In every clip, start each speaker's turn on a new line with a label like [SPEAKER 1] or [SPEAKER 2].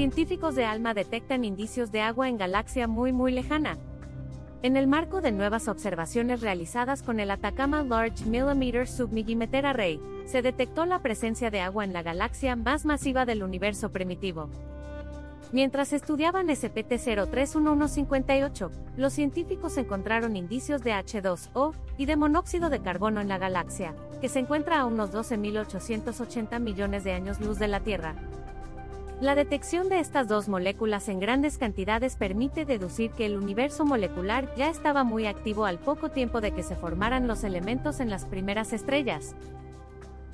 [SPEAKER 1] científicos de ALMA detectan indicios de agua en galaxia muy muy lejana. En el marco de nuevas observaciones realizadas con el Atacama Large Millimeter Submillimeter Array, se detectó la presencia de agua en la galaxia más masiva del universo primitivo. Mientras estudiaban SPT-031158, los científicos encontraron indicios de H2O y de monóxido de carbono en la galaxia, que se encuentra a unos 12.880 millones de años luz de la Tierra. La detección de estas dos moléculas en grandes cantidades permite deducir que el universo molecular ya estaba muy activo al poco tiempo de que se formaran los elementos en las primeras estrellas.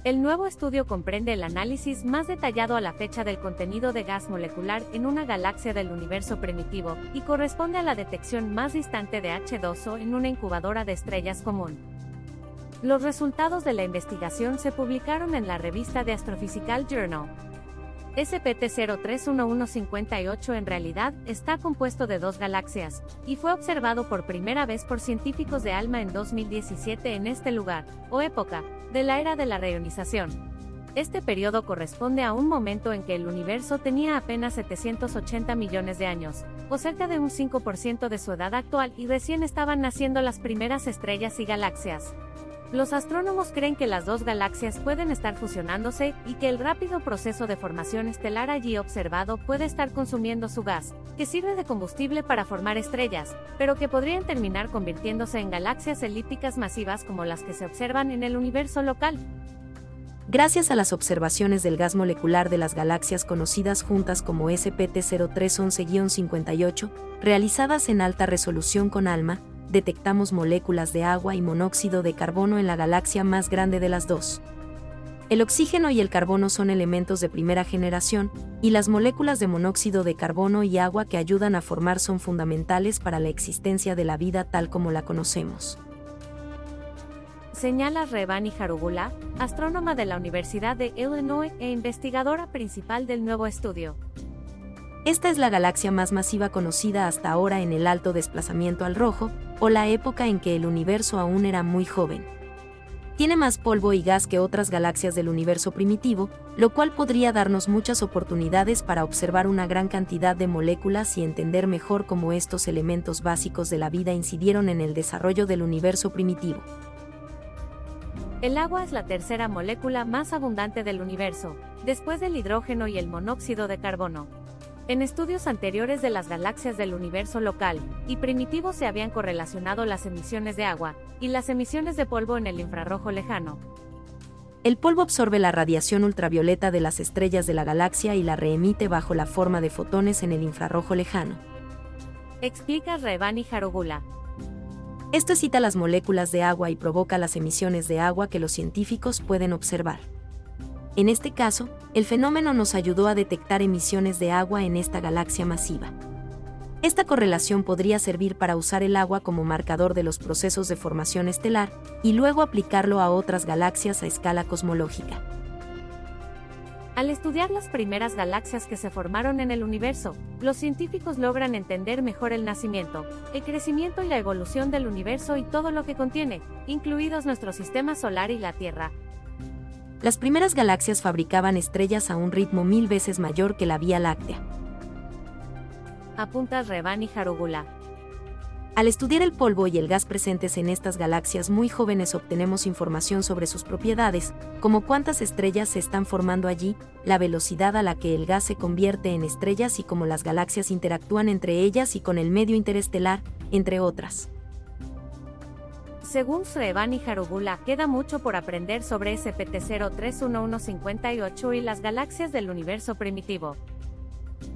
[SPEAKER 1] El nuevo estudio comprende el análisis más detallado a la fecha del contenido de gas molecular en una galaxia del universo primitivo, y corresponde a la detección más distante de H2O en una incubadora de estrellas común. Los resultados de la investigación se publicaron en la revista de Astrophysical Journal. SPT-031158 en realidad está compuesto de dos galaxias, y fue observado por primera vez por científicos de ALMA en 2017 en este lugar, o época, de la era de la reionización. Este periodo corresponde a un momento en que el universo tenía apenas 780 millones de años, o cerca de un 5% de su edad actual y recién estaban naciendo las primeras estrellas y galaxias. Los astrónomos creen que las dos galaxias pueden estar fusionándose y que el rápido proceso de formación estelar allí observado puede estar consumiendo su gas, que sirve de combustible para formar estrellas, pero que podrían terminar convirtiéndose en galaxias elípticas masivas como las que se observan en el universo local.
[SPEAKER 2] Gracias a las observaciones del gas molecular de las galaxias conocidas juntas como SPT-0311-58, realizadas en alta resolución con ALMA, detectamos moléculas de agua y monóxido de carbono en la galaxia más grande de las dos. El oxígeno y el carbono son elementos de primera generación, y las moléculas de monóxido de carbono y agua que ayudan a formar son fundamentales para la existencia de la vida tal como la conocemos.
[SPEAKER 1] Señala Revani Harugula, astrónoma de la Universidad de Illinois e investigadora principal del nuevo estudio.
[SPEAKER 2] Esta es la galaxia más masiva conocida hasta ahora en el alto desplazamiento al rojo, o la época en que el universo aún era muy joven. Tiene más polvo y gas que otras galaxias del universo primitivo, lo cual podría darnos muchas oportunidades para observar una gran cantidad de moléculas y entender mejor cómo estos elementos básicos de la vida incidieron en el desarrollo del universo primitivo.
[SPEAKER 1] El agua es la tercera molécula más abundante del universo, después del hidrógeno y el monóxido de carbono. En estudios anteriores de las galaxias del universo local y primitivo se habían correlacionado las emisiones de agua y las emisiones de polvo en el infrarrojo lejano.
[SPEAKER 2] El polvo absorbe la radiación ultravioleta de las estrellas de la galaxia y la reemite bajo la forma de fotones en el infrarrojo lejano.
[SPEAKER 1] Explica Revani Harugula.
[SPEAKER 2] Esto excita las moléculas de agua y provoca las emisiones de agua que los científicos pueden observar. En este caso, el fenómeno nos ayudó a detectar emisiones de agua en esta galaxia masiva. Esta correlación podría servir para usar el agua como marcador de los procesos de formación estelar y luego aplicarlo a otras galaxias a escala cosmológica.
[SPEAKER 1] Al estudiar las primeras galaxias que se formaron en el universo, los científicos logran entender mejor el nacimiento, el crecimiento y la evolución del universo y todo lo que contiene, incluidos nuestro sistema solar y la Tierra,
[SPEAKER 2] las primeras galaxias fabricaban estrellas a un ritmo mil veces mayor que la Vía Láctea.
[SPEAKER 1] Apunta Revani Harugula.
[SPEAKER 2] Al estudiar el polvo y el gas presentes en estas galaxias muy jóvenes obtenemos información sobre sus propiedades, como cuántas estrellas se están formando allí, la velocidad a la que el gas se convierte en estrellas y cómo las galaxias interactúan entre ellas y con el medio interestelar, entre otras.
[SPEAKER 1] Según Srevani Harugula, queda mucho por aprender sobre SPT-031158 y las galaxias del universo primitivo.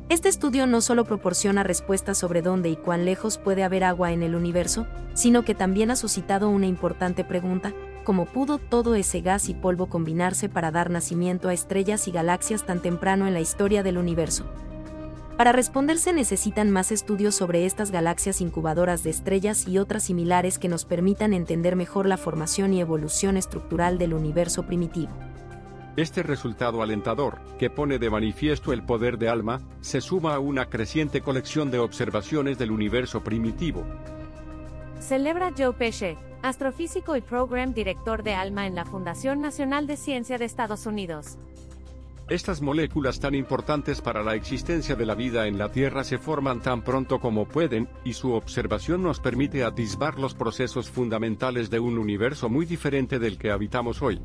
[SPEAKER 2] Este estudio no solo proporciona respuestas sobre dónde y cuán lejos puede haber agua en el universo, sino que también ha suscitado una importante pregunta, ¿cómo pudo todo ese gas y polvo combinarse para dar nacimiento a estrellas y galaxias tan temprano en la historia del universo? Para responderse necesitan más estudios sobre estas galaxias incubadoras de estrellas y otras similares que nos permitan entender mejor la formación y evolución estructural del universo primitivo.
[SPEAKER 3] Este resultado alentador, que pone de manifiesto el poder de Alma, se suma a una creciente colección de observaciones del universo primitivo.
[SPEAKER 1] Celebra Joe Pesce, astrofísico y program director de ALMA en la Fundación Nacional de Ciencia de Estados Unidos.
[SPEAKER 3] Estas moléculas tan importantes para la existencia de la vida en la Tierra se forman tan pronto como pueden, y su observación nos permite atisbar los procesos fundamentales de un universo muy diferente del que habitamos hoy.